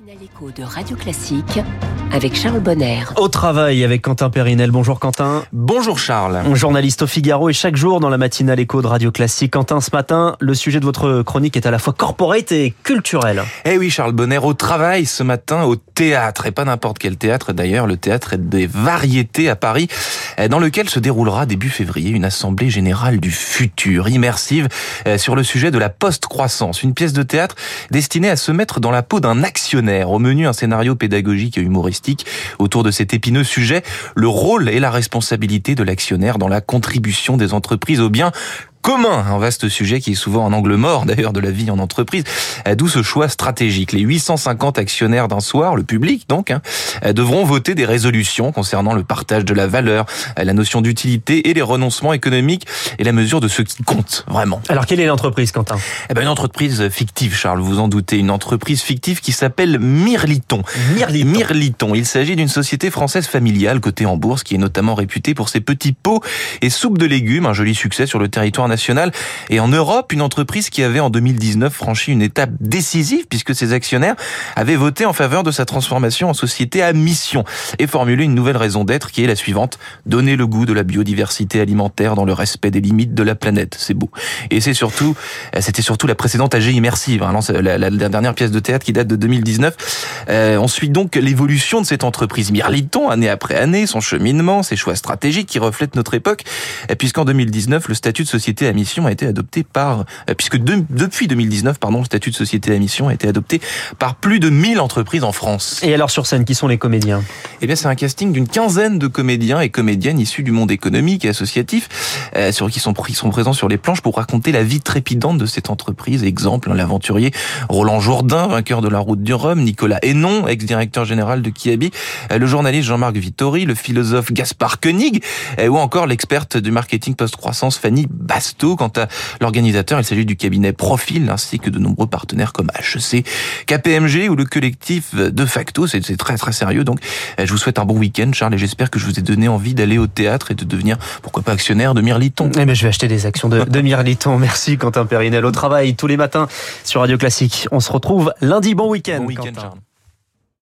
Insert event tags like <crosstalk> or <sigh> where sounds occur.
matinale écho de Radio Classique avec Charles Bonner. Au travail avec Quentin Périnel. Bonjour Quentin. Bonjour Charles. Journaliste au Figaro et chaque jour dans la matinale écho de Radio Classique. Quentin, ce matin, le sujet de votre chronique est à la fois corporate et culturel. Eh oui Charles Bonner, au travail ce matin au théâtre. Et pas n'importe quel théâtre d'ailleurs, le théâtre des variétés à Paris, dans lequel se déroulera début février une assemblée générale du futur, immersive, eh, sur le sujet de la post-croissance. Une pièce de théâtre destinée à se mettre dans la peau d'un actionnaire. Au menu, un scénario pédagogique et humoristique autour de cet épineux sujet, le rôle et la responsabilité de l'actionnaire dans la contribution des entreprises au bien commun, un vaste sujet qui est souvent un angle mort d'ailleurs de la vie en entreprise, euh, d'où ce choix stratégique. Les 850 actionnaires d'un soir, le public donc, hein, euh, devront voter des résolutions concernant le partage de la valeur, euh, la notion d'utilité et les renoncements économiques et la mesure de ce qui compte vraiment. Alors quelle est l'entreprise Quentin? Eh ben une entreprise fictive, Charles, vous en doutez, une entreprise fictive qui s'appelle Mirliton. Mirliton. Mirliton. Il s'agit d'une société française familiale cotée en bourse qui est notamment réputée pour ses petits pots et soupes de légumes, un joli succès sur le territoire national et en Europe, une entreprise qui avait en 2019 franchi une étape décisive puisque ses actionnaires avaient voté en faveur de sa transformation en société à mission et formulé une nouvelle raison d'être qui est la suivante donner le goût de la biodiversité alimentaire dans le respect des limites de la planète. C'est beau. Et surtout, c'était surtout la précédente AG immersive, hein, la, la, dernière pièce de théâtre qui date de 2019. Euh, on suit donc l'évolution de cette entreprise Mirliton année après année, son cheminement, ses choix stratégiques qui reflètent notre époque, puisqu'en 2019 le statut de société à mission a été adopté par, euh, puisque depuis 2019, pardon, le statut de société à mission a été adopté par plus de 1000 entreprises en France. Et alors sur scène, qui sont les comédiens? Eh bien, c'est un casting d'une quinzaine de comédiens et comédiennes issus du monde économique et associatif, euh, sur qui sont, sont présents sur les planches pour raconter la vie trépidante de cette entreprise. Exemple, l'aventurier Roland Jourdain, vainqueur de la route du Rhum, Nicolas Hénon, ex-directeur général de Kiabi, euh, le journaliste Jean-Marc Vittori, le philosophe Gaspard Koenig, ou encore l'experte du marketing post-croissance Fanny Quant à l'organisateur, il s'agit du cabinet Profil ainsi que de nombreux partenaires comme HEC, KPMG ou le collectif De Facto. C'est très très sérieux. Donc, je vous souhaite un bon week-end, Charles, et j'espère que je vous ai donné envie d'aller au théâtre et de devenir, pourquoi pas, actionnaire de Mirliton. Eh ben, je vais acheter des actions de, de Mirliton. <laughs> Merci, Quentin Périnel. Au travail tous les matins sur Radio Classique. On se retrouve lundi. Bon week-end. Bon week-end, Charles.